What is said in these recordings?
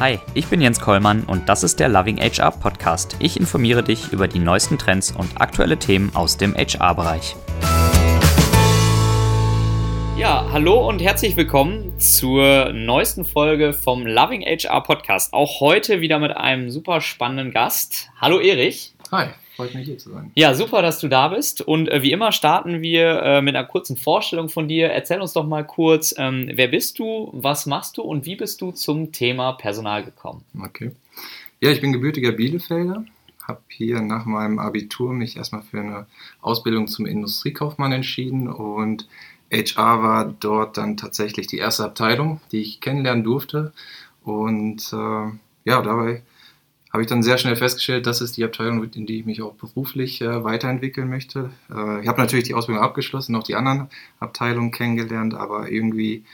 Hi, ich bin Jens Kollmann und das ist der Loving HR Podcast. Ich informiere dich über die neuesten Trends und aktuelle Themen aus dem HR-Bereich. Ja, hallo und herzlich willkommen zur neuesten Folge vom Loving HR Podcast. Auch heute wieder mit einem super spannenden Gast. Hallo Erich. Hi. Freut mich hier zu sein. Ja, super, dass du da bist. Und äh, wie immer starten wir äh, mit einer kurzen Vorstellung von dir. Erzähl uns doch mal kurz, ähm, wer bist du, was machst du und wie bist du zum Thema Personal gekommen? Okay. Ja, ich bin gebürtiger Bielefelder, habe hier nach meinem Abitur mich erstmal für eine Ausbildung zum Industriekaufmann entschieden und HR war dort dann tatsächlich die erste Abteilung, die ich kennenlernen durfte. Und äh, ja, dabei habe ich dann sehr schnell festgestellt, das ist die Abteilung, in die ich mich auch beruflich äh, weiterentwickeln möchte. Äh, ich habe natürlich die Ausbildung abgeschlossen, noch die anderen Abteilungen kennengelernt, aber irgendwie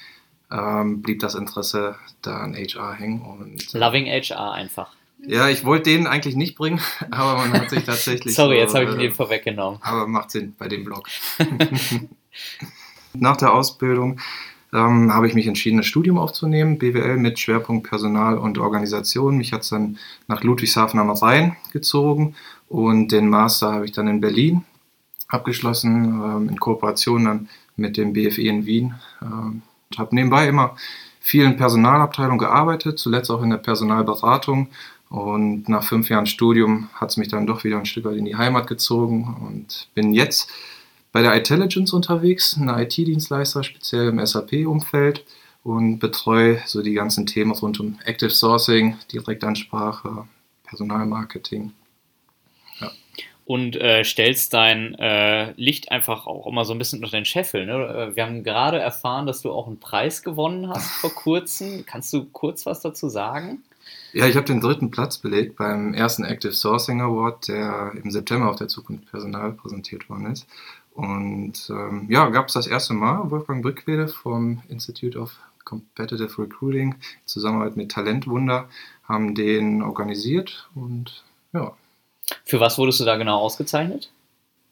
ähm, blieb das Interesse da an HR hängen. Und, äh, Loving HR einfach. Ja, ich wollte den eigentlich nicht bringen, aber man hat sich tatsächlich. Sorry, so, jetzt habe ich den vorweggenommen. Aber macht Sinn bei dem Blog. Nach der Ausbildung ähm, habe ich mich entschieden, ein Studium aufzunehmen, BWL mit Schwerpunkt Personal und Organisation. Mich hat es dann nach Ludwigshafen am Rhein gezogen und den Master habe ich dann in Berlin abgeschlossen, ähm, in Kooperation dann mit dem BFE in Wien. Ähm, habe nebenbei immer viel in Personalabteilung gearbeitet, zuletzt auch in der Personalberatung. Und nach fünf Jahren Studium hat es mich dann doch wieder ein Stück weit in die Heimat gezogen und bin jetzt bei der Intelligence unterwegs, ein IT-Dienstleister, speziell im SAP-Umfeld und betreue so die ganzen Themen rund um Active Sourcing, Direktansprache, Personalmarketing. Ja. Und äh, stellst dein äh, Licht einfach auch immer so ein bisschen unter den Scheffel. Ne? Wir haben gerade erfahren, dass du auch einen Preis gewonnen hast vor kurzem. Kannst du kurz was dazu sagen? Ja, ich habe den dritten Platz belegt beim ersten Active Sourcing Award, der im September auf der Zukunft Personal präsentiert worden ist. Und ähm, ja, gab es das erste Mal Wolfgang Brückwede vom Institute of Competitive Recruiting in Zusammenarbeit mit Talentwunder haben den organisiert und ja. Für was wurdest du da genau ausgezeichnet?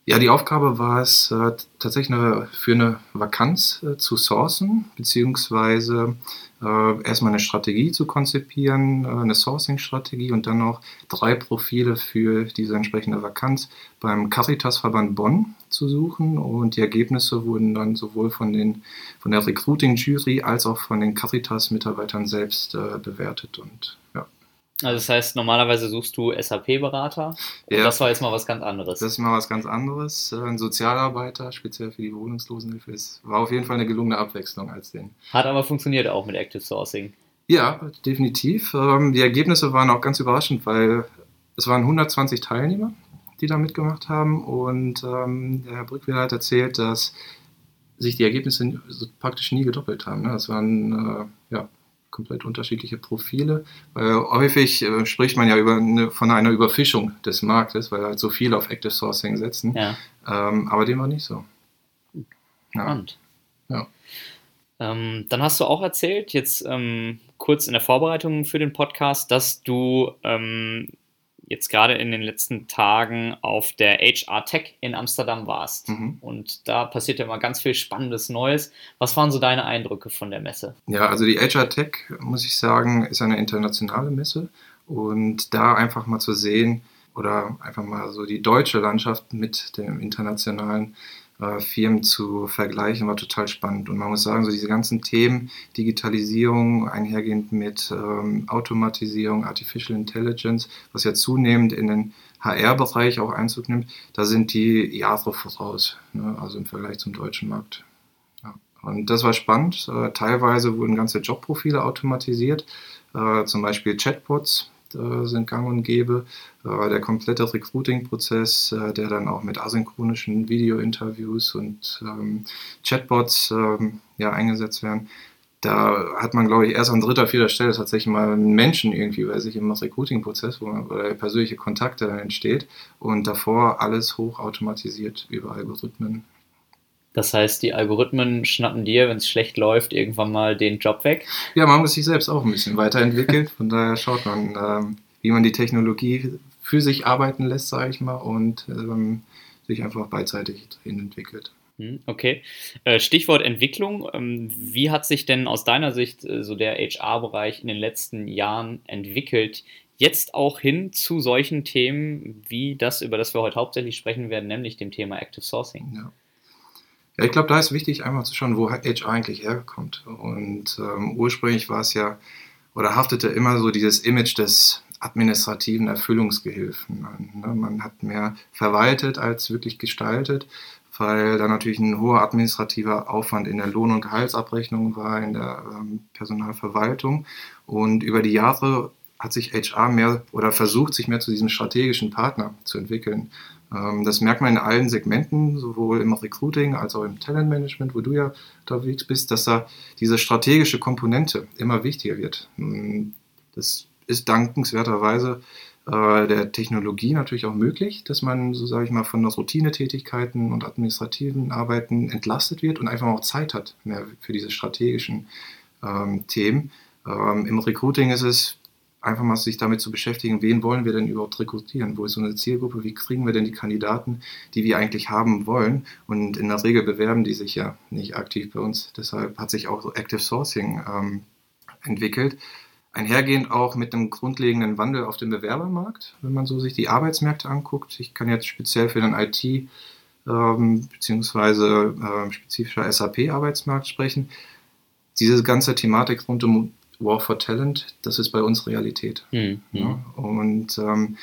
Ja, die Aufgabe war es äh, tatsächlich für eine Vakanz äh, zu sourcen, beziehungsweise äh, erstmal eine Strategie zu konzipieren, eine Sourcing-Strategie und dann noch drei Profile für diese entsprechende Vakanz beim Caritas-Verband Bonn zu suchen. Und die Ergebnisse wurden dann sowohl von, den, von der Recruiting-Jury als auch von den Caritas-Mitarbeitern selbst bewertet. Und ja. Also das heißt, normalerweise suchst du SAP-Berater ja, das war jetzt mal was ganz anderes. Das ist mal was ganz anderes. Ein Sozialarbeiter, speziell für die Wohnungslosenhilfe, ist, war auf jeden Fall eine gelungene Abwechslung als den. Hat aber funktioniert auch mit Active Sourcing. Ja, definitiv. Ähm, die Ergebnisse waren auch ganz überraschend, weil es waren 120 Teilnehmer, die da mitgemacht haben und ähm, der Herr Brückweder hat erzählt, dass sich die Ergebnisse praktisch nie gedoppelt haben. Das waren äh, ja, komplett unterschiedliche Profile. Weil häufig äh, spricht man ja über eine, von einer Überfischung des Marktes, weil halt so viele auf Active Sourcing setzen. Ja. Ähm, aber dem war nicht so. Ja. ja. Ähm, dann hast du auch erzählt, jetzt ähm, kurz in der Vorbereitung für den Podcast, dass du ähm, jetzt gerade in den letzten Tagen auf der HR Tech in Amsterdam warst. Mhm. Und da passiert ja immer ganz viel Spannendes Neues. Was waren so deine Eindrücke von der Messe? Ja, also die HR Tech, muss ich sagen, ist eine internationale Messe. Und da einfach mal zu sehen oder einfach mal so die deutsche Landschaft mit dem internationalen äh, Firmen zu vergleichen, war total spannend. Und man muss sagen, so diese ganzen Themen, Digitalisierung, einhergehend mit ähm, Automatisierung, Artificial Intelligence, was ja zunehmend in den HR-Bereich auch Einzug nimmt, da sind die Jahre voraus, ne? also im Vergleich zum deutschen Markt. Ja. Und das war spannend. Äh, teilweise wurden ganze Jobprofile automatisiert, äh, zum Beispiel Chatbots, äh, sind gang und gäbe. Äh, der komplette Recruiting-Prozess, äh, der dann auch mit asynchronischen Video-Interviews und ähm, Chatbots ähm, ja, eingesetzt werden. Da hat man, glaube ich, erst an dritter, vierter Stelle tatsächlich mal einen Menschen irgendwie bei sich im Recruiting-Prozess, wo, man, wo der persönliche Kontakt dann entsteht und davor alles hochautomatisiert über Algorithmen das heißt, die Algorithmen schnappen dir, wenn es schlecht läuft, irgendwann mal den Job weg? Ja, man muss sich selbst auch ein bisschen weiterentwickeln. Von daher schaut man, ähm, wie man die Technologie für sich arbeiten lässt, sage ich mal, und ähm, sich einfach beidseitig drin entwickelt. Hm, okay. Äh, Stichwort Entwicklung. Ähm, wie hat sich denn aus deiner Sicht äh, so der HR-Bereich in den letzten Jahren entwickelt? Jetzt auch hin zu solchen Themen wie das, über das wir heute hauptsächlich sprechen werden, nämlich dem Thema Active Sourcing. Ja. Ja, ich glaube, da ist wichtig, einmal zu schauen, wo HR eigentlich herkommt. Und ähm, ursprünglich war es ja, oder haftete immer so dieses Image des administrativen Erfüllungsgehilfen. Ne? Man hat mehr verwaltet als wirklich gestaltet, weil da natürlich ein hoher administrativer Aufwand in der Lohn- und Gehaltsabrechnung war, in der ähm, Personalverwaltung. Und über die Jahre hat sich HR mehr oder versucht, sich mehr zu diesem strategischen Partner zu entwickeln. Ähm, das merkt man in allen Segmenten, sowohl im Recruiting als auch im Talentmanagement, wo du ja unterwegs bist, dass da diese strategische Komponente immer wichtiger wird. Hm, das ist dankenswerterweise äh, der Technologie natürlich auch möglich, dass man, so sage ich mal, von Routinetätigkeiten und administrativen Arbeiten entlastet wird und einfach auch Zeit hat mehr für diese strategischen ähm, Themen. Ähm, Im Recruiting ist es einfach mal sich damit zu beschäftigen, wen wollen wir denn überhaupt rekrutieren? Wo ist unsere Zielgruppe? Wie kriegen wir denn die Kandidaten, die wir eigentlich haben wollen? Und in der Regel bewerben die sich ja nicht aktiv bei uns. Deshalb hat sich auch so Active Sourcing ähm, entwickelt. Einhergehend auch mit einem grundlegenden Wandel auf dem Bewerbermarkt, wenn man so sich die Arbeitsmärkte anguckt. Ich kann jetzt speziell für den IT- ähm, beziehungsweise äh, spezifischer SAP-Arbeitsmarkt sprechen. Diese ganze Thematik rund um War for Talent, das ist bei uns Realität. Mhm. Ja, und ähm,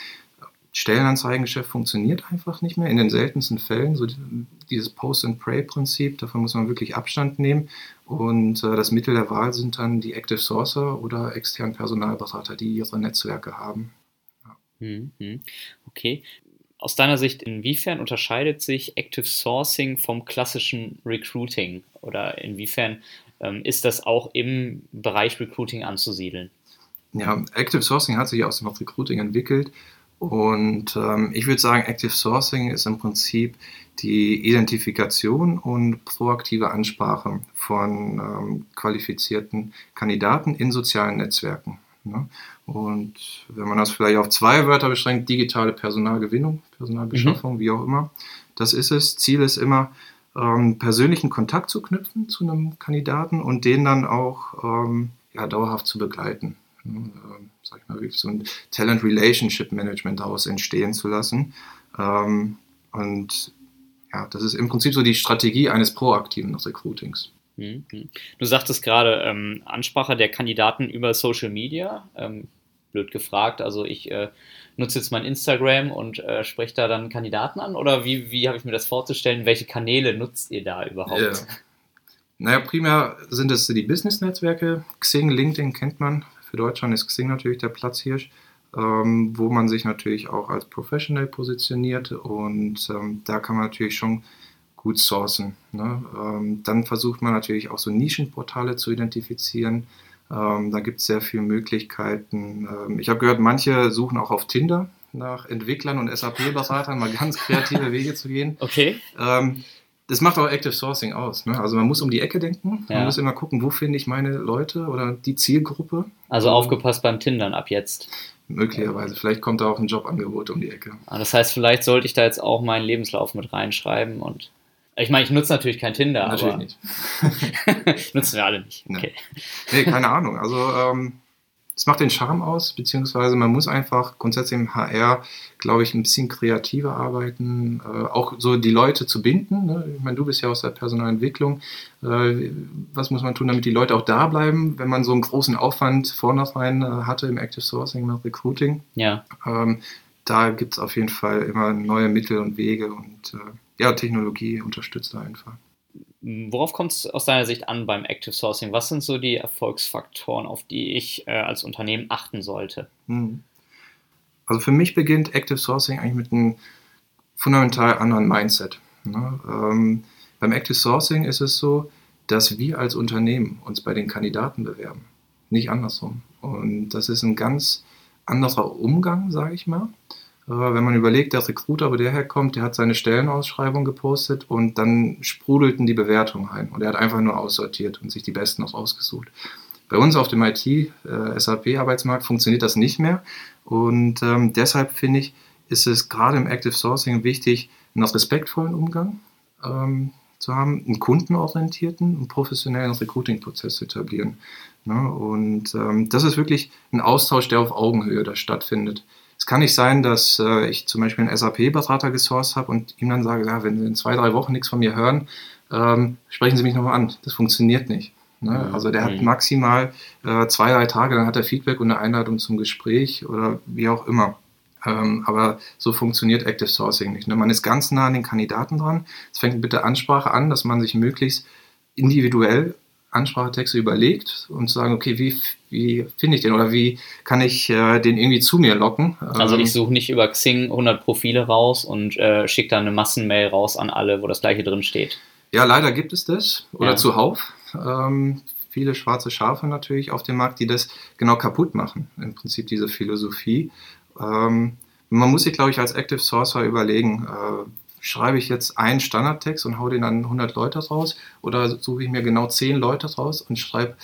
Stellenanzeigengeschäft funktioniert einfach nicht mehr. In den seltensten Fällen, so dieses Post-and-Pray-Prinzip, davon muss man wirklich Abstand nehmen. Und äh, das Mittel der Wahl sind dann die Active Sourcer oder externen Personalberater, die ihre Netzwerke haben. Ja. Mhm. Okay. Aus deiner Sicht, inwiefern unterscheidet sich Active Sourcing vom klassischen Recruiting? Oder inwiefern ist das auch im Bereich Recruiting anzusiedeln? Ja, Active Sourcing hat sich aus dem Recruiting entwickelt und ähm, ich würde sagen, Active Sourcing ist im Prinzip die Identifikation und proaktive Ansprache von ähm, qualifizierten Kandidaten in sozialen Netzwerken. Ne? Und wenn man das vielleicht auf zwei Wörter beschränkt, digitale Personalgewinnung, Personalbeschaffung, mhm. wie auch immer, das ist es. Ziel ist immer, ähm, persönlichen Kontakt zu knüpfen zu einem Kandidaten und den dann auch ähm, ja, dauerhaft zu begleiten. Ne? Ähm, sag ich mal, wirklich so ein Talent Relationship Management daraus entstehen zu lassen. Ähm, und ja, das ist im Prinzip so die Strategie eines proaktiven Recruitings. Mhm. Du sagtest gerade ähm, Ansprache der Kandidaten über Social Media. Ähm, blöd gefragt. Also ich äh, nutze jetzt mein Instagram und äh, spreche da dann Kandidaten an oder wie, wie habe ich mir das vorzustellen? Welche Kanäle nutzt ihr da überhaupt? Yeah. Naja, primär sind es die Business-Netzwerke. Xing, LinkedIn kennt man. Für Deutschland ist Xing natürlich der Platzhirsch, ähm, wo man sich natürlich auch als Professional positioniert und ähm, da kann man natürlich schon gut sourcen. Ne? Ähm, dann versucht man natürlich auch so Nischenportale zu identifizieren, ähm, da gibt es sehr viele Möglichkeiten. Ähm, ich habe gehört, manche suchen auch auf Tinder nach Entwicklern und SAP-Beratern, mal ganz kreative Wege zu gehen. Okay. Ähm, das macht auch Active Sourcing aus. Ne? Also man muss um die Ecke denken. Ja. Man muss immer gucken, wo finde ich meine Leute oder die Zielgruppe. Also aufgepasst beim Tindern ab jetzt. Möglicherweise. Vielleicht kommt da auch ein Jobangebot um die Ecke. Ah, das heißt, vielleicht sollte ich da jetzt auch meinen Lebenslauf mit reinschreiben und ich meine, ich nutze natürlich kein Tinder, natürlich aber nicht. nutzen wir alle nicht. Okay. Nee, keine Ahnung. Also ähm, es macht den Charme aus, beziehungsweise man muss einfach grundsätzlich im HR, glaube ich, ein bisschen kreativer arbeiten, äh, auch so die Leute zu binden. Ne? Ich meine, du bist ja aus der Personalentwicklung. Äh, was muss man tun, damit die Leute auch da bleiben, wenn man so einen großen Aufwand vornherein äh, hatte im Active Sourcing, im Recruiting? Ja. Ähm, da gibt es auf jeden Fall immer neue Mittel und Wege und äh, ja, Technologie unterstützt einfach. Worauf kommt es aus deiner Sicht an beim Active Sourcing? Was sind so die Erfolgsfaktoren, auf die ich äh, als Unternehmen achten sollte? Hm. Also für mich beginnt Active Sourcing eigentlich mit einem fundamental anderen Mindset. Ne? Ähm, beim Active Sourcing ist es so, dass wir als Unternehmen uns bei den Kandidaten bewerben, nicht andersrum. Und das ist ein ganz anderer Umgang, sage ich mal. Wenn man überlegt, der Recruiter, wo der herkommt, der hat seine Stellenausschreibung gepostet und dann sprudelten die Bewertungen ein. Und er hat einfach nur aussortiert und sich die besten auch ausgesucht. Bei uns auf dem IT-SAP-Arbeitsmarkt äh, funktioniert das nicht mehr. Und ähm, deshalb finde ich, ist es gerade im Active Sourcing wichtig, einen respektvollen Umgang ähm, zu haben, einen kundenorientierten und professionellen Recruiting-Prozess zu etablieren. Ne? Und ähm, das ist wirklich ein Austausch, der auf Augenhöhe da stattfindet. Es kann nicht sein, dass äh, ich zum Beispiel einen SAP-Berater gesourced habe und ihm dann sage, ja, wenn Sie in zwei, drei Wochen nichts von mir hören, ähm, sprechen Sie mich nochmal an. Das funktioniert nicht. Ne? Also der hat maximal äh, zwei, drei Tage, dann hat er Feedback und eine Einladung zum Gespräch oder wie auch immer. Ähm, aber so funktioniert Active Sourcing nicht. Ne? Man ist ganz nah an den Kandidaten dran. Es fängt mit der Ansprache an, dass man sich möglichst individuell Ansprachetexte überlegt und zu sagen, okay, wie, wie finde ich den oder wie kann ich äh, den irgendwie zu mir locken? Also ich ähm, suche nicht über Xing 100 Profile raus und äh, schicke dann eine Massenmail raus an alle, wo das gleiche drin steht. Ja, leider gibt es das oder ja. zuhauf. Ähm, viele schwarze Schafe natürlich auf dem Markt, die das genau kaputt machen, im Prinzip diese Philosophie. Ähm, man muss sich, glaube ich, als Active Sourcer überlegen, äh, schreibe ich jetzt einen Standardtext und hau den an 100 Leute raus oder suche ich mir genau 10 Leute raus und schreibe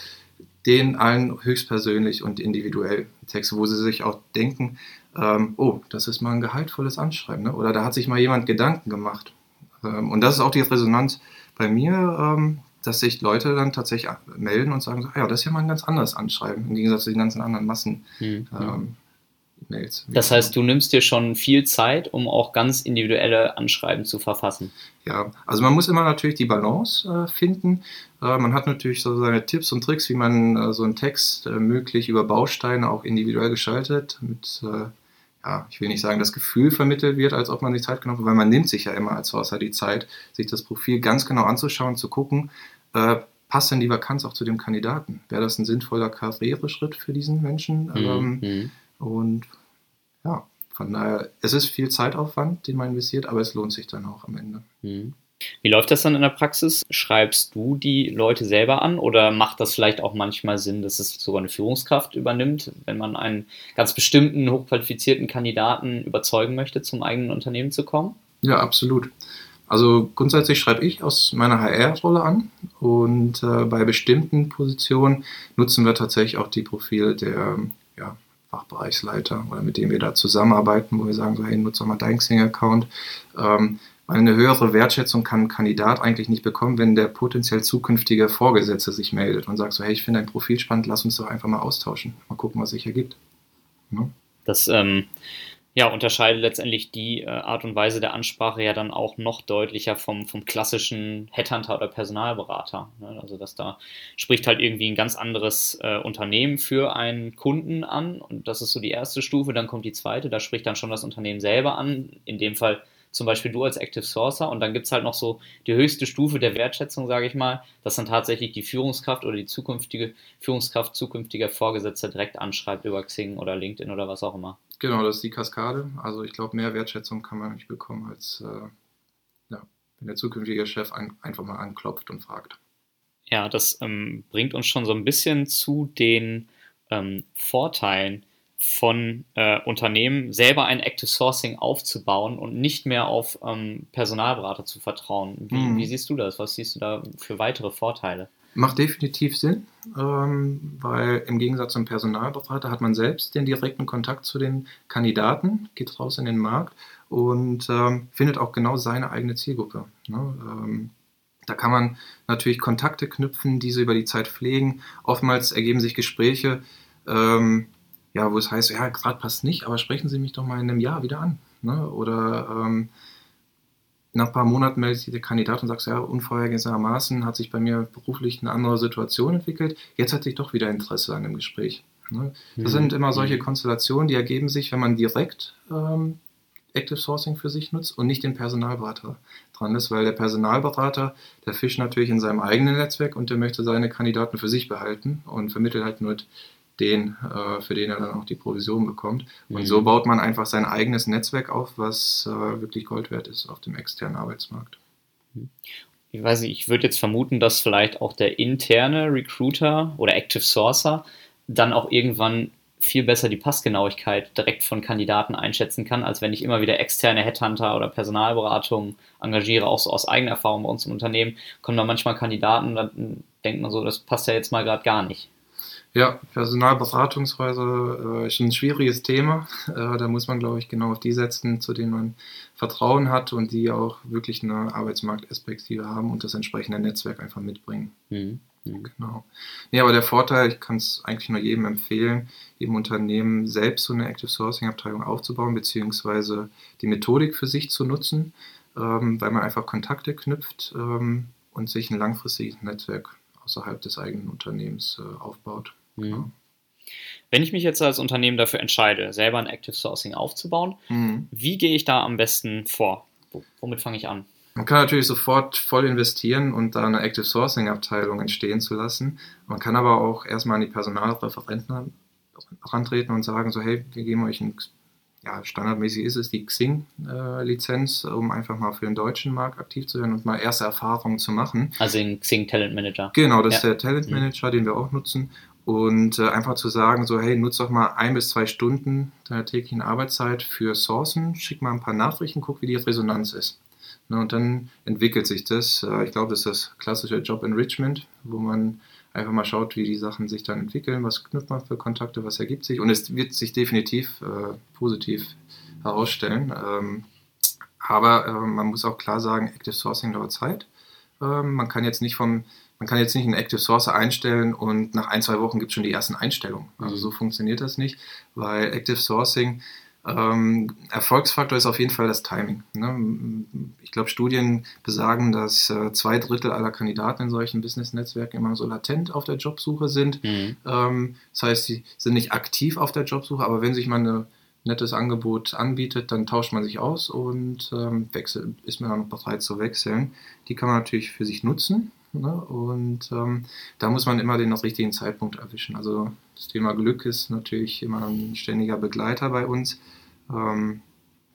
den allen höchstpersönlich und individuell Texte, wo sie sich auch denken, ähm, oh, das ist mal ein gehaltvolles Anschreiben ne? oder da hat sich mal jemand Gedanken gemacht. Ähm, und das ist auch die Resonanz bei mir, ähm, dass sich Leute dann tatsächlich melden und sagen, so, ah ja, das ist ja mal ein ganz anderes Anschreiben, im Gegensatz zu den ganzen anderen Massen. Mhm. Mails. Das heißt, du nimmst dir schon viel Zeit, um auch ganz individuelle Anschreiben zu verfassen. Ja, also man muss immer natürlich die Balance äh, finden. Äh, man hat natürlich so seine Tipps und Tricks, wie man äh, so einen Text möglich über Bausteine auch individuell gestaltet, mit, ja, ich will nicht sagen, das Gefühl vermittelt wird, als ob man sich Zeit genommen hat, weil man nimmt sich ja immer als Sourcer die Zeit, sich das Profil ganz genau anzuschauen, zu gucken, äh, passt denn die Vakanz auch zu dem Kandidaten? Wäre das ein sinnvoller Karriereschritt für diesen Menschen? Mhm. Ähm, mhm. Und ja, von daher, es ist viel Zeitaufwand, den man investiert, aber es lohnt sich dann auch am Ende. Mhm. Wie läuft das dann in der Praxis? Schreibst du die Leute selber an oder macht das vielleicht auch manchmal Sinn, dass es sogar eine Führungskraft übernimmt, wenn man einen ganz bestimmten, hochqualifizierten Kandidaten überzeugen möchte, zum eigenen Unternehmen zu kommen? Ja, absolut. Also grundsätzlich schreibe ich aus meiner HR-Rolle an und äh, bei bestimmten Positionen nutzen wir tatsächlich auch die Profile der Fachbereichsleiter oder mit dem wir da zusammenarbeiten, wo wir sagen, so hey, nutze mal deinen Xing-Account. Ähm, eine höhere Wertschätzung kann ein Kandidat eigentlich nicht bekommen, wenn der potenziell zukünftige Vorgesetzte sich meldet und sagt so, hey, ich finde dein Profil spannend, lass uns doch einfach mal austauschen. Mal gucken, was sich ergibt. Ja. Das ähm, ja, unterscheidet letztendlich die äh, Art und Weise der Ansprache ja dann auch noch deutlicher vom, vom klassischen Headhunter oder Personalberater. Ne? Also, dass da spricht halt irgendwie ein ganz anderes äh, Unternehmen für einen Kunden an und das ist so die erste Stufe. Dann kommt die zweite, da spricht dann schon das Unternehmen selber an. In dem Fall zum Beispiel du als Active Sourcer und dann gibt es halt noch so die höchste Stufe der Wertschätzung, sage ich mal, dass dann tatsächlich die Führungskraft oder die zukünftige Führungskraft zukünftiger Vorgesetzter direkt anschreibt über Xing oder LinkedIn oder was auch immer. Genau, das ist die Kaskade. Also ich glaube, mehr Wertschätzung kann man nicht bekommen, als äh, ja, wenn der zukünftige Chef ein, einfach mal anklopft und fragt. Ja, das ähm, bringt uns schon so ein bisschen zu den ähm, Vorteilen von äh, Unternehmen, selber ein Active Sourcing aufzubauen und nicht mehr auf ähm, Personalberater zu vertrauen. Wie, mhm. wie, siehst du das? Was siehst du da für weitere Vorteile? Macht definitiv Sinn, ähm, weil im Gegensatz zum Personalberater hat man selbst den direkten Kontakt zu den Kandidaten, geht raus in den Markt und ähm, findet auch genau seine eigene Zielgruppe. Ne? Ähm, da kann man natürlich Kontakte knüpfen, diese über die Zeit pflegen. Oftmals ergeben sich Gespräche, ähm, ja, wo es heißt, ja, gerade passt nicht, aber sprechen Sie mich doch mal in einem Jahr wieder an. Ne? Oder ähm, nach ein paar Monaten meldet sich der Kandidat und sagt, ja, unvorhergesehenermaßen hat sich bei mir beruflich eine andere Situation entwickelt. Jetzt hat sich doch wieder Interesse an dem Gespräch. Ne? Das mhm. sind immer solche Konstellationen, die ergeben sich, wenn man direkt ähm, Active Sourcing für sich nutzt und nicht den Personalberater dran ist, weil der Personalberater, der fischt natürlich in seinem eigenen Netzwerk und der möchte seine Kandidaten für sich behalten und vermittelt halt nur den, äh, für den er dann auch die Provision bekommt. Und mhm. so baut man einfach sein eigenes Netzwerk auf, was äh, wirklich Gold wert ist auf dem externen Arbeitsmarkt. Ich weiß nicht, ich würde jetzt vermuten, dass vielleicht auch der interne Recruiter oder Active Sourcer dann auch irgendwann viel besser die Passgenauigkeit direkt von Kandidaten einschätzen kann, als wenn ich immer wieder externe Headhunter oder Personalberatung engagiere, auch so aus eigener Erfahrung bei uns im Unternehmen, kommen da manchmal Kandidaten, dann denkt man so, das passt ja jetzt mal gerade gar nicht. Ja, Personalberatungshäuser äh, ist ein schwieriges Thema. Äh, da muss man, glaube ich, genau auf die setzen, zu denen man Vertrauen hat und die auch wirklich eine Arbeitsmarktperspektive haben und das entsprechende Netzwerk einfach mitbringen. Mhm. Mhm. Genau. Nee, aber der Vorteil, ich kann es eigentlich nur jedem empfehlen, im Unternehmen selbst so eine Active Sourcing Abteilung aufzubauen, beziehungsweise die Methodik für sich zu nutzen, ähm, weil man einfach Kontakte knüpft ähm, und sich ein langfristiges Netzwerk außerhalb des eigenen Unternehmens äh, aufbaut. Mhm. Genau. Wenn ich mich jetzt als Unternehmen dafür entscheide, selber ein Active Sourcing aufzubauen, mhm. wie gehe ich da am besten vor? Womit fange ich an? Man kann natürlich sofort voll investieren und da eine Active Sourcing Abteilung entstehen zu lassen. Man kann aber auch erstmal an die Personalreferenten herantreten und sagen so, hey, wir geben euch ein, ja, standardmäßig ist es die Xing-Lizenz, um einfach mal für den deutschen Markt aktiv zu werden und mal erste Erfahrungen zu machen. Also den Xing Talent Manager. Genau, das ja. ist der Talent mhm. Manager, mhm. den wir auch nutzen. Und äh, einfach zu sagen, so, hey, nutze doch mal ein bis zwei Stunden deiner täglichen Arbeitszeit für Sourcen, schick mal ein paar Nachrichten, guck, wie die Resonanz ist. Ne, und dann entwickelt sich das. Äh, ich glaube, das ist das klassische Job Enrichment, wo man einfach mal schaut, wie die Sachen sich dann entwickeln, was knüpft man für Kontakte, was ergibt sich. Und es wird sich definitiv äh, positiv herausstellen. Ähm, aber äh, man muss auch klar sagen, Active Sourcing dauert Zeit. Ähm, man kann jetzt nicht vom man kann jetzt nicht einen Active Sourcer einstellen und nach ein, zwei Wochen gibt es schon die ersten Einstellungen. Also so funktioniert das nicht, weil Active Sourcing ähm, Erfolgsfaktor ist auf jeden Fall das Timing. Ne? Ich glaube, Studien besagen, dass äh, zwei Drittel aller Kandidaten in solchen Business-Netzwerken immer so latent auf der Jobsuche sind. Mhm. Ähm, das heißt, sie sind nicht aktiv auf der Jobsuche, aber wenn sich mal ein nettes Angebot anbietet, dann tauscht man sich aus und ähm, wechselt, ist man dann bereit zu wechseln. Die kann man natürlich für sich nutzen. Ne? Und ähm, da muss man immer den richtigen Zeitpunkt erwischen. Also das Thema Glück ist natürlich immer ein ständiger Begleiter bei uns. Ähm,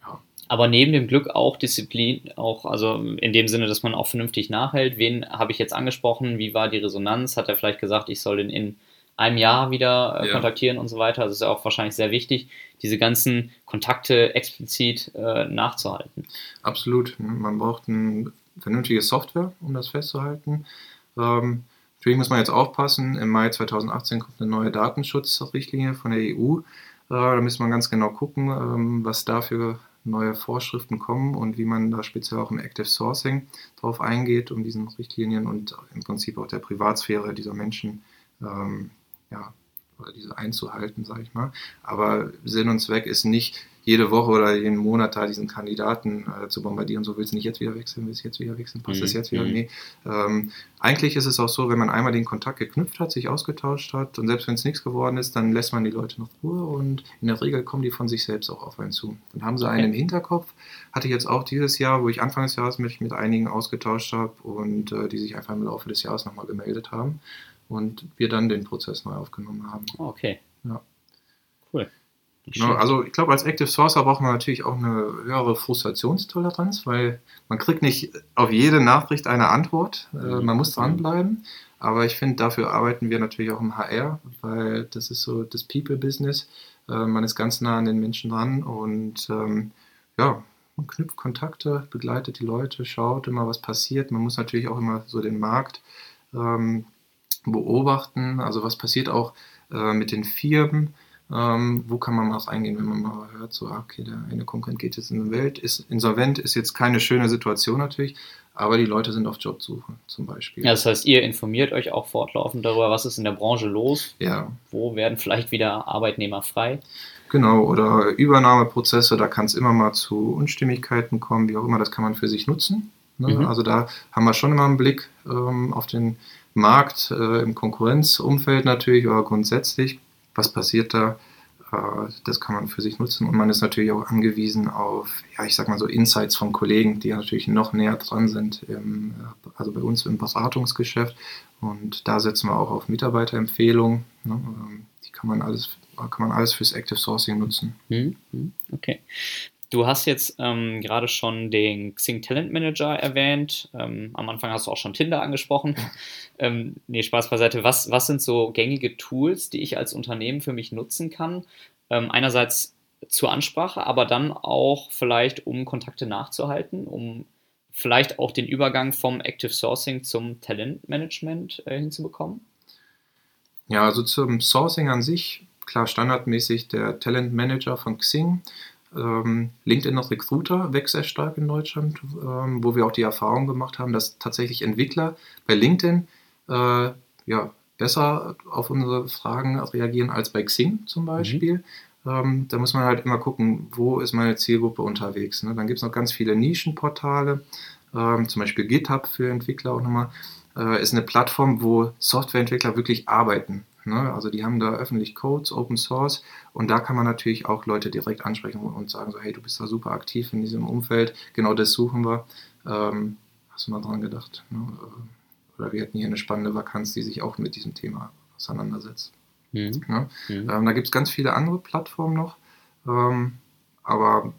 ja. Aber neben dem Glück auch Disziplin, auch also in dem Sinne, dass man auch vernünftig nachhält. Wen habe ich jetzt angesprochen? Wie war die Resonanz? Hat er vielleicht gesagt, ich soll den in einem Jahr wieder äh, ja. kontaktieren und so weiter? Das ist ja auch wahrscheinlich sehr wichtig, diese ganzen Kontakte explizit äh, nachzuhalten. Absolut. Man braucht eine vernünftige Software, um das festzuhalten. Ähm, natürlich muss man jetzt aufpassen. Im Mai 2018 kommt eine neue Datenschutzrichtlinie von der EU. Da müssen wir ganz genau gucken, ähm, was da für neue Vorschriften kommen und wie man da speziell auch im Active Sourcing drauf eingeht, um diesen Richtlinien und im Prinzip auch der Privatsphäre dieser Menschen ähm, ja, diese einzuhalten, sage ich mal. Aber Sinn und Zweck ist nicht, jede Woche oder jeden Monat da diesen Kandidaten äh, zu bombardieren. So willst du nicht jetzt wieder wechseln, willst du jetzt wieder wechseln, passt mhm. das jetzt wieder? Mhm. Nee. Ähm, eigentlich ist es auch so, wenn man einmal den Kontakt geknüpft hat, sich ausgetauscht hat und selbst wenn es nichts geworden ist, dann lässt man die Leute noch Ruhe und in der Regel kommen die von sich selbst auch auf einen zu. Dann haben sie einen im Hinterkopf. Hatte ich jetzt auch dieses Jahr, wo ich Anfang des Jahres mich mit einigen ausgetauscht habe und äh, die sich einfach im Laufe des Jahres nochmal gemeldet haben und wir dann den Prozess neu aufgenommen haben. Okay. Ja. Cool. Genau, also ich glaube, als Active Sourcer braucht man natürlich auch eine höhere Frustrationstoleranz, weil man kriegt nicht auf jede Nachricht eine Antwort. Äh, man muss dranbleiben. Aber ich finde, dafür arbeiten wir natürlich auch im HR, weil das ist so das People-Business. Äh, man ist ganz nah an den Menschen dran und ähm, ja, man knüpft Kontakte, begleitet die Leute, schaut immer, was passiert. Man muss natürlich auch immer so den Markt ähm, beobachten. Also was passiert auch äh, mit den Firmen? Ähm, wo kann man mal eingehen, wenn man mal hört, so, ah, okay, der eine Konkurrent geht jetzt in die Welt, ist insolvent, ist jetzt keine schöne Situation natürlich, aber die Leute sind auf Jobsuche zum Beispiel. Ja, das heißt, ihr informiert euch auch fortlaufend darüber, was ist in der Branche los? Ja. Wo werden vielleicht wieder Arbeitnehmer frei? Genau, oder Übernahmeprozesse, da kann es immer mal zu Unstimmigkeiten kommen, wie auch immer, das kann man für sich nutzen. Ne? Mhm. Also da haben wir schon immer einen Blick ähm, auf den Markt, äh, im Konkurrenzumfeld natürlich, aber grundsätzlich, was passiert da? Äh, das kann man für sich nutzen und man ist natürlich auch angewiesen auf, ja, ich sag mal so Insights von Kollegen, die natürlich noch näher dran sind, im, also bei uns im Beratungsgeschäft und da setzen wir auch auf Mitarbeiterempfehlungen. Ne? Ähm, die kann man alles kann man alles fürs Active Sourcing nutzen. Mhm, mhm, okay. Du hast jetzt ähm, gerade schon den Xing Talent Manager erwähnt. Ähm, am Anfang hast du auch schon Tinder angesprochen. ähm, nee, Spaß beiseite. Was, was sind so gängige Tools, die ich als Unternehmen für mich nutzen kann? Ähm, einerseits zur Ansprache, aber dann auch vielleicht, um Kontakte nachzuhalten, um vielleicht auch den Übergang vom Active Sourcing zum Talentmanagement äh, hinzubekommen? Ja, also zum Sourcing an sich, klar standardmäßig der Talent Manager von Xing. Ähm, LinkedIn als Recruiter wächst sehr stark in Deutschland, ähm, wo wir auch die Erfahrung gemacht haben, dass tatsächlich Entwickler bei LinkedIn äh, ja, besser auf unsere Fragen reagieren als bei Xing zum Beispiel. Mhm. Ähm, da muss man halt immer gucken, wo ist meine Zielgruppe unterwegs. Ne? Dann gibt es noch ganz viele Nischenportale, ähm, zum Beispiel GitHub für Entwickler auch nochmal. Äh, ist eine Plattform, wo Softwareentwickler wirklich arbeiten. Ne? Also die haben da öffentlich Codes, Open Source und da kann man natürlich auch Leute direkt ansprechen und sagen so, hey, du bist da super aktiv in diesem Umfeld, genau das suchen wir. Ähm, hast du mal dran gedacht? Ne? Oder wir hätten hier eine spannende Vakanz, die sich auch mit diesem Thema auseinandersetzt. Mhm. Ne? Mhm. Ähm, da gibt es ganz viele andere Plattformen noch, ähm, aber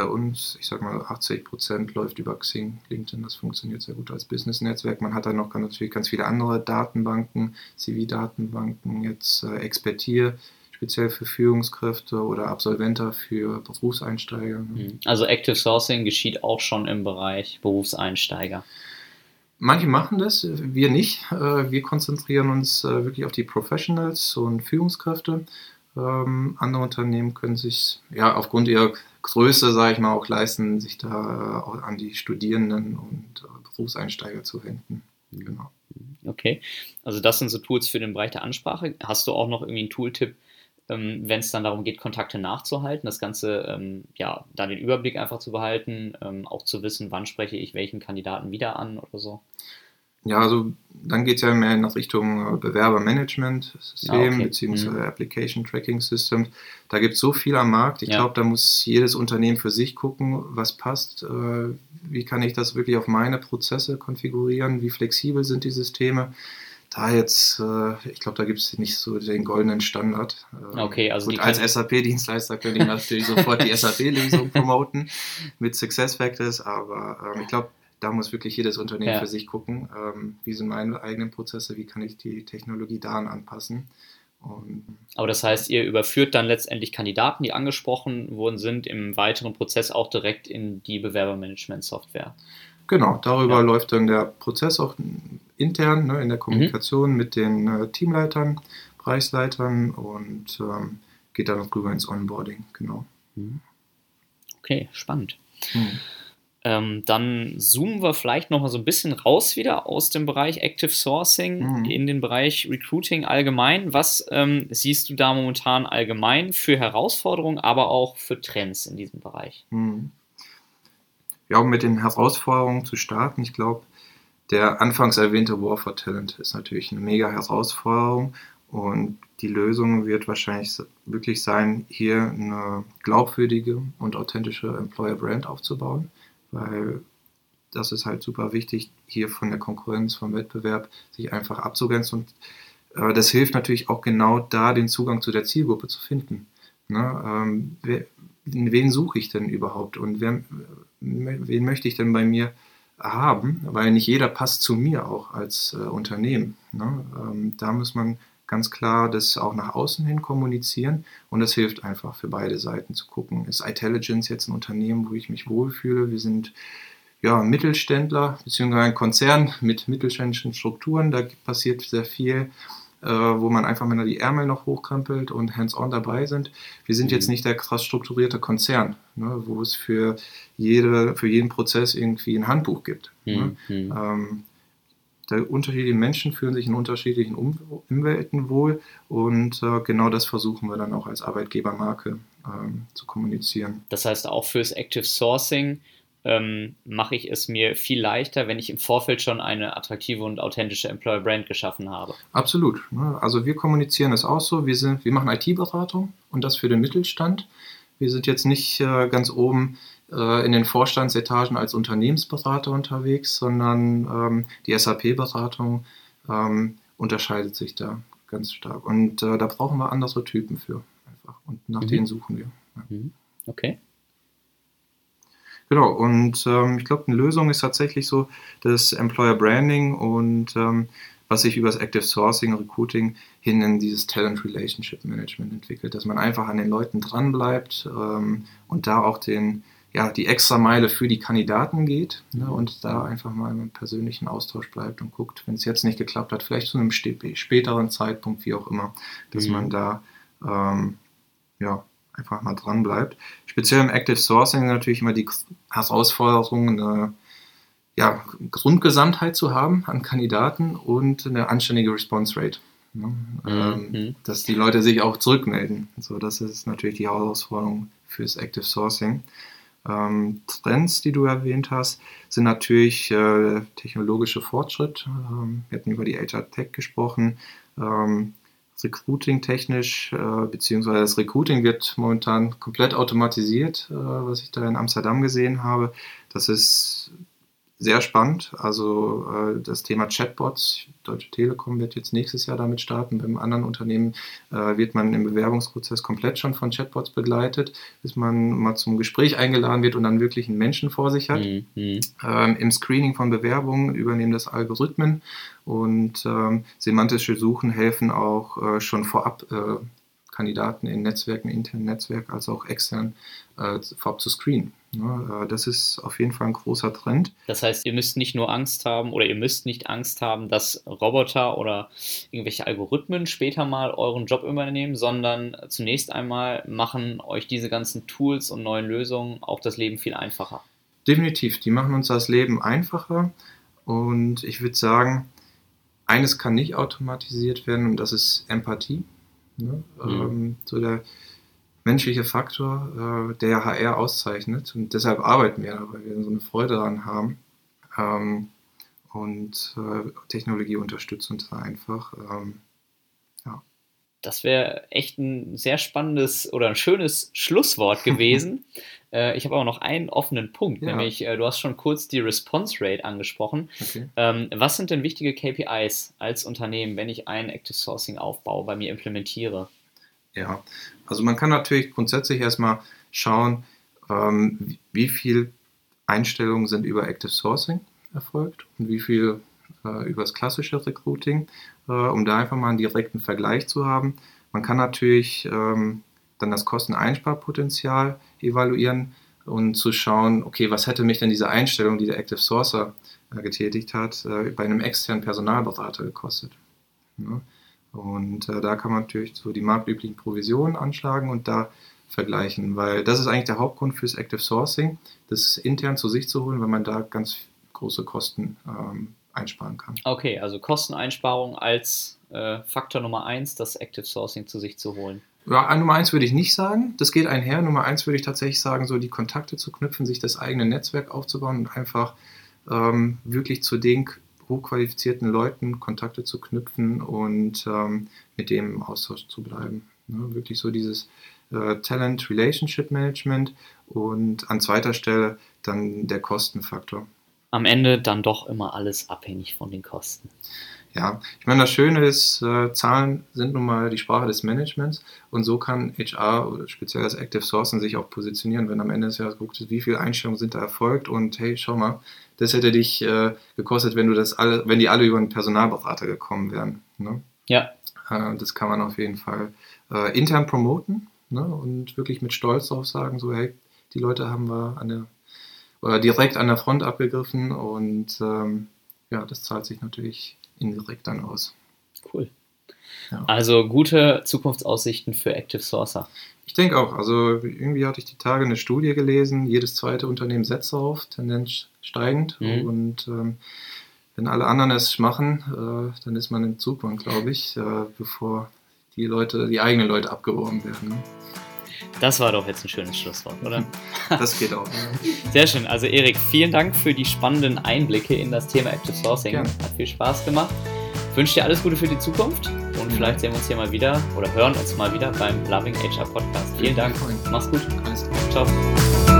bei uns, ich sag mal, 80 Prozent läuft über Xing, LinkedIn, das funktioniert sehr gut als Business-Netzwerk. Man hat dann noch natürlich ganz viele andere Datenbanken, CV-Datenbanken, jetzt äh, Expertier, speziell für Führungskräfte oder Absolventer für Berufseinsteiger. Ne? Mhm. Also Active Sourcing geschieht auch schon im Bereich Berufseinsteiger. Manche machen das, wir nicht. Äh, wir konzentrieren uns äh, wirklich auf die Professionals und Führungskräfte. Ähm, andere Unternehmen können sich ja aufgrund ihrer Größe, sage ich mal, auch leisten, sich da auch an die Studierenden und äh, Berufseinsteiger zu wenden. Genau. Okay, also das sind so Tools für den Bereich der Ansprache. Hast du auch noch irgendwie einen Tooltip, ähm, wenn es dann darum geht, Kontakte nachzuhalten, das Ganze, ähm, ja, da den Überblick einfach zu behalten, ähm, auch zu wissen, wann spreche ich welchen Kandidaten wieder an oder so? Ja, also dann geht es ja mehr nach Richtung äh, Bewerbermanagement-System ah, okay. beziehungsweise mhm. Application Tracking System. Da gibt es so viel am Markt. Ich ja. glaube, da muss jedes Unternehmen für sich gucken, was passt. Äh, wie kann ich das wirklich auf meine Prozesse konfigurieren? Wie flexibel sind die Systeme? Da jetzt, äh, ich glaube, da gibt es nicht so den goldenen Standard. Okay, also Gut, als SAP-Dienstleister könnte ich natürlich sofort die SAP-Lösung promoten mit SuccessFactors, aber ich glaube, da muss wirklich jedes Unternehmen ja. für sich gucken, ähm, wie sind meine eigenen Prozesse, wie kann ich die Technologie daran anpassen. Und Aber das heißt, ihr überführt dann letztendlich Kandidaten, die angesprochen worden sind, im weiteren Prozess auch direkt in die Bewerbermanagement-Software. Genau, darüber ja. läuft dann der Prozess auch intern ne, in der Kommunikation mhm. mit den äh, Teamleitern, Bereichsleitern und ähm, geht dann auch rüber ins Onboarding, genau. Mhm. Okay, spannend. Mhm. Ähm, dann zoomen wir vielleicht noch mal so ein bisschen raus wieder aus dem Bereich Active Sourcing mhm. in den Bereich Recruiting allgemein. Was ähm, siehst du da momentan allgemein für Herausforderungen, aber auch für Trends in diesem Bereich? Mhm. Ja, um mit den Herausforderungen zu starten, ich glaube, der anfangs erwähnte War for Talent ist natürlich eine mega Herausforderung und die Lösung wird wahrscheinlich wirklich sein, hier eine glaubwürdige und authentische Employer Brand aufzubauen weil das ist halt super wichtig, hier von der Konkurrenz, vom Wettbewerb sich einfach abzugrenzen. Und äh, das hilft natürlich auch genau da, den Zugang zu der Zielgruppe zu finden. Ne? Ähm, wer, wen suche ich denn überhaupt und wer, wen möchte ich denn bei mir haben? Weil nicht jeder passt zu mir auch als äh, Unternehmen. Ne? Ähm, da muss man ganz klar das auch nach außen hin kommunizieren und das hilft einfach für beide Seiten zu gucken. Ist iTelligence jetzt ein Unternehmen, wo ich mich wohlfühle? Wir sind ja, Mittelständler bzw. ein Konzern mit mittelständischen Strukturen, da passiert sehr viel, äh, wo man einfach mal die Ärmel noch hochkrempelt und hands-on dabei sind. Wir sind jetzt mhm. nicht der krass strukturierte Konzern, ne, wo es für, jede, für jeden Prozess irgendwie ein Handbuch gibt. Ne? Mhm. Ähm, der unterschiedliche Menschen fühlen sich in unterschiedlichen Umwelten wohl und äh, genau das versuchen wir dann auch als Arbeitgebermarke ähm, zu kommunizieren. Das heißt, auch fürs Active Sourcing ähm, mache ich es mir viel leichter, wenn ich im Vorfeld schon eine attraktive und authentische Employer Brand geschaffen habe. Absolut. Ne? Also wir kommunizieren es auch so. Wir, sind, wir machen IT-Beratung und das für den Mittelstand. Wir sind jetzt nicht äh, ganz oben äh, in den Vorstandsetagen als Unternehmensberater unterwegs, sondern ähm, die SAP-Beratung ähm, unterscheidet sich da ganz stark. Und äh, da brauchen wir andere Typen für einfach. Und nach mhm. denen suchen wir. Ja. Mhm. Okay. Genau, und ähm, ich glaube, eine Lösung ist tatsächlich so das Employer Branding und ähm, was sich über das Active Sourcing, Recruiting hin in dieses Talent Relationship Management entwickelt, dass man einfach an den Leuten dranbleibt ähm, und da auch den, ja, die extra Meile für die Kandidaten geht ne, und da einfach mal im persönlichen Austausch bleibt und guckt, wenn es jetzt nicht geklappt hat, vielleicht zu einem späteren Zeitpunkt, wie auch immer, dass mhm. man da ähm, ja, einfach mal dran bleibt. Speziell im Active Sourcing natürlich immer die Herausforderung, eine ja, Grundgesamtheit zu haben an Kandidaten und eine anständige Response Rate. Ne? Mhm. Ähm, dass die Leute sich auch zurückmelden. So, das ist natürlich die Herausforderung fürs Active Sourcing. Ähm, Trends, die du erwähnt hast, sind natürlich äh, technologische Fortschritt. Ähm, wir hatten über die HR Tech gesprochen. Ähm, Recruiting technisch, äh, beziehungsweise das Recruiting wird momentan komplett automatisiert, äh, was ich da in Amsterdam gesehen habe. Das ist sehr spannend. Also äh, das Thema Chatbots, Deutsche Telekom wird jetzt nächstes Jahr damit starten. Beim anderen Unternehmen äh, wird man im Bewerbungsprozess komplett schon von Chatbots begleitet, bis man mal zum Gespräch eingeladen wird und dann wirklich einen Menschen vor sich hat. Mhm. Ähm, Im Screening von Bewerbungen übernehmen das Algorithmen und ähm, semantische Suchen helfen auch äh, schon vorab äh, Kandidaten in Netzwerken, internen Netzwerk als auch extern äh, vorab zu screenen. Ne, äh, das ist auf jeden Fall ein großer Trend. Das heißt, ihr müsst nicht nur Angst haben oder ihr müsst nicht Angst haben, dass Roboter oder irgendwelche Algorithmen später mal euren Job übernehmen, sondern zunächst einmal machen euch diese ganzen Tools und neuen Lösungen auch das Leben viel einfacher. Definitiv, die machen uns das Leben einfacher und ich würde sagen, eines kann nicht automatisiert werden und das ist Empathie. Ne? Mhm. Ähm, so der menschliche Faktor, äh, der HR auszeichnet. Und deshalb arbeiten wir, weil wir so eine Freude daran haben. Ähm, und äh, Technologie unterstützt uns da einfach. Ähm. Das wäre echt ein sehr spannendes oder ein schönes Schlusswort gewesen. äh, ich habe aber noch einen offenen Punkt, ja. nämlich äh, du hast schon kurz die Response Rate angesprochen. Okay. Ähm, was sind denn wichtige KPIs als Unternehmen, wenn ich ein Active Sourcing aufbaue, bei mir implementiere? Ja, also man kann natürlich grundsätzlich erstmal schauen, ähm, wie viel Einstellungen sind über Active Sourcing erfolgt und wie viel äh, über das klassische Recruiting, äh, um da einfach mal einen direkten Vergleich zu haben. Man kann natürlich ähm, dann das Kosteneinsparpotenzial evaluieren und zu schauen, okay, was hätte mich denn diese Einstellung, die der Active Sourcer äh, getätigt hat, äh, bei einem externen Personalberater gekostet. Ja? Und äh, da kann man natürlich so die marktüblichen Provisionen anschlagen und da vergleichen, weil das ist eigentlich der Hauptgrund fürs Active Sourcing, das intern zu sich zu holen, weil man da ganz große Kosten ähm, einsparen kann. Okay, also Kosteneinsparung als äh, Faktor Nummer eins, das Active Sourcing zu sich zu holen. Ja, Nummer eins würde ich nicht sagen, das geht einher. Nummer eins würde ich tatsächlich sagen, so die Kontakte zu knüpfen, sich das eigene Netzwerk aufzubauen und einfach ähm, wirklich zu den hochqualifizierten Leuten Kontakte zu knüpfen und ähm, mit dem im Austausch zu bleiben. Ne? Wirklich so dieses äh, Talent Relationship Management und an zweiter Stelle dann der Kostenfaktor. Am Ende dann doch immer alles abhängig von den Kosten. Ja, ich meine, das Schöne ist, äh, Zahlen sind nun mal die Sprache des Managements und so kann HR oder speziell das Active Sourcing sich auch positionieren, wenn am Ende des Jahres guckt, wie viele Einstellungen sind da erfolgt und hey, schau mal, das hätte dich äh, gekostet, wenn du das alle, wenn die alle über einen Personalberater gekommen wären. Ne? Ja. Äh, das kann man auf jeden Fall äh, intern promoten ne? und wirklich mit Stolz darauf sagen, so hey, die Leute haben wir an der oder direkt an der Front abgegriffen und ähm, ja, das zahlt sich natürlich indirekt dann aus. Cool. Ja. Also gute Zukunftsaussichten für Active Sourcer. Ich denke auch. Also irgendwie hatte ich die Tage eine Studie gelesen, jedes zweite Unternehmen setzt auf, Tendenz steigend. Mhm. Und ähm, wenn alle anderen es machen, äh, dann ist man im Zugwand, glaube ich, äh, bevor die Leute, die eigenen Leute abgeworben werden. Das war doch jetzt ein schönes Schlusswort, oder? Das geht auch. Sehr schön. Also Erik, vielen Dank für die spannenden Einblicke in das Thema Active Sourcing. Gerne. Hat viel Spaß gemacht. Ich wünsche dir alles Gute für die Zukunft und vielleicht sehen wir uns hier mal wieder oder hören uns mal wieder beim Loving HR Podcast. Vielen Dank. Mach's gut. Alles gut. Ciao.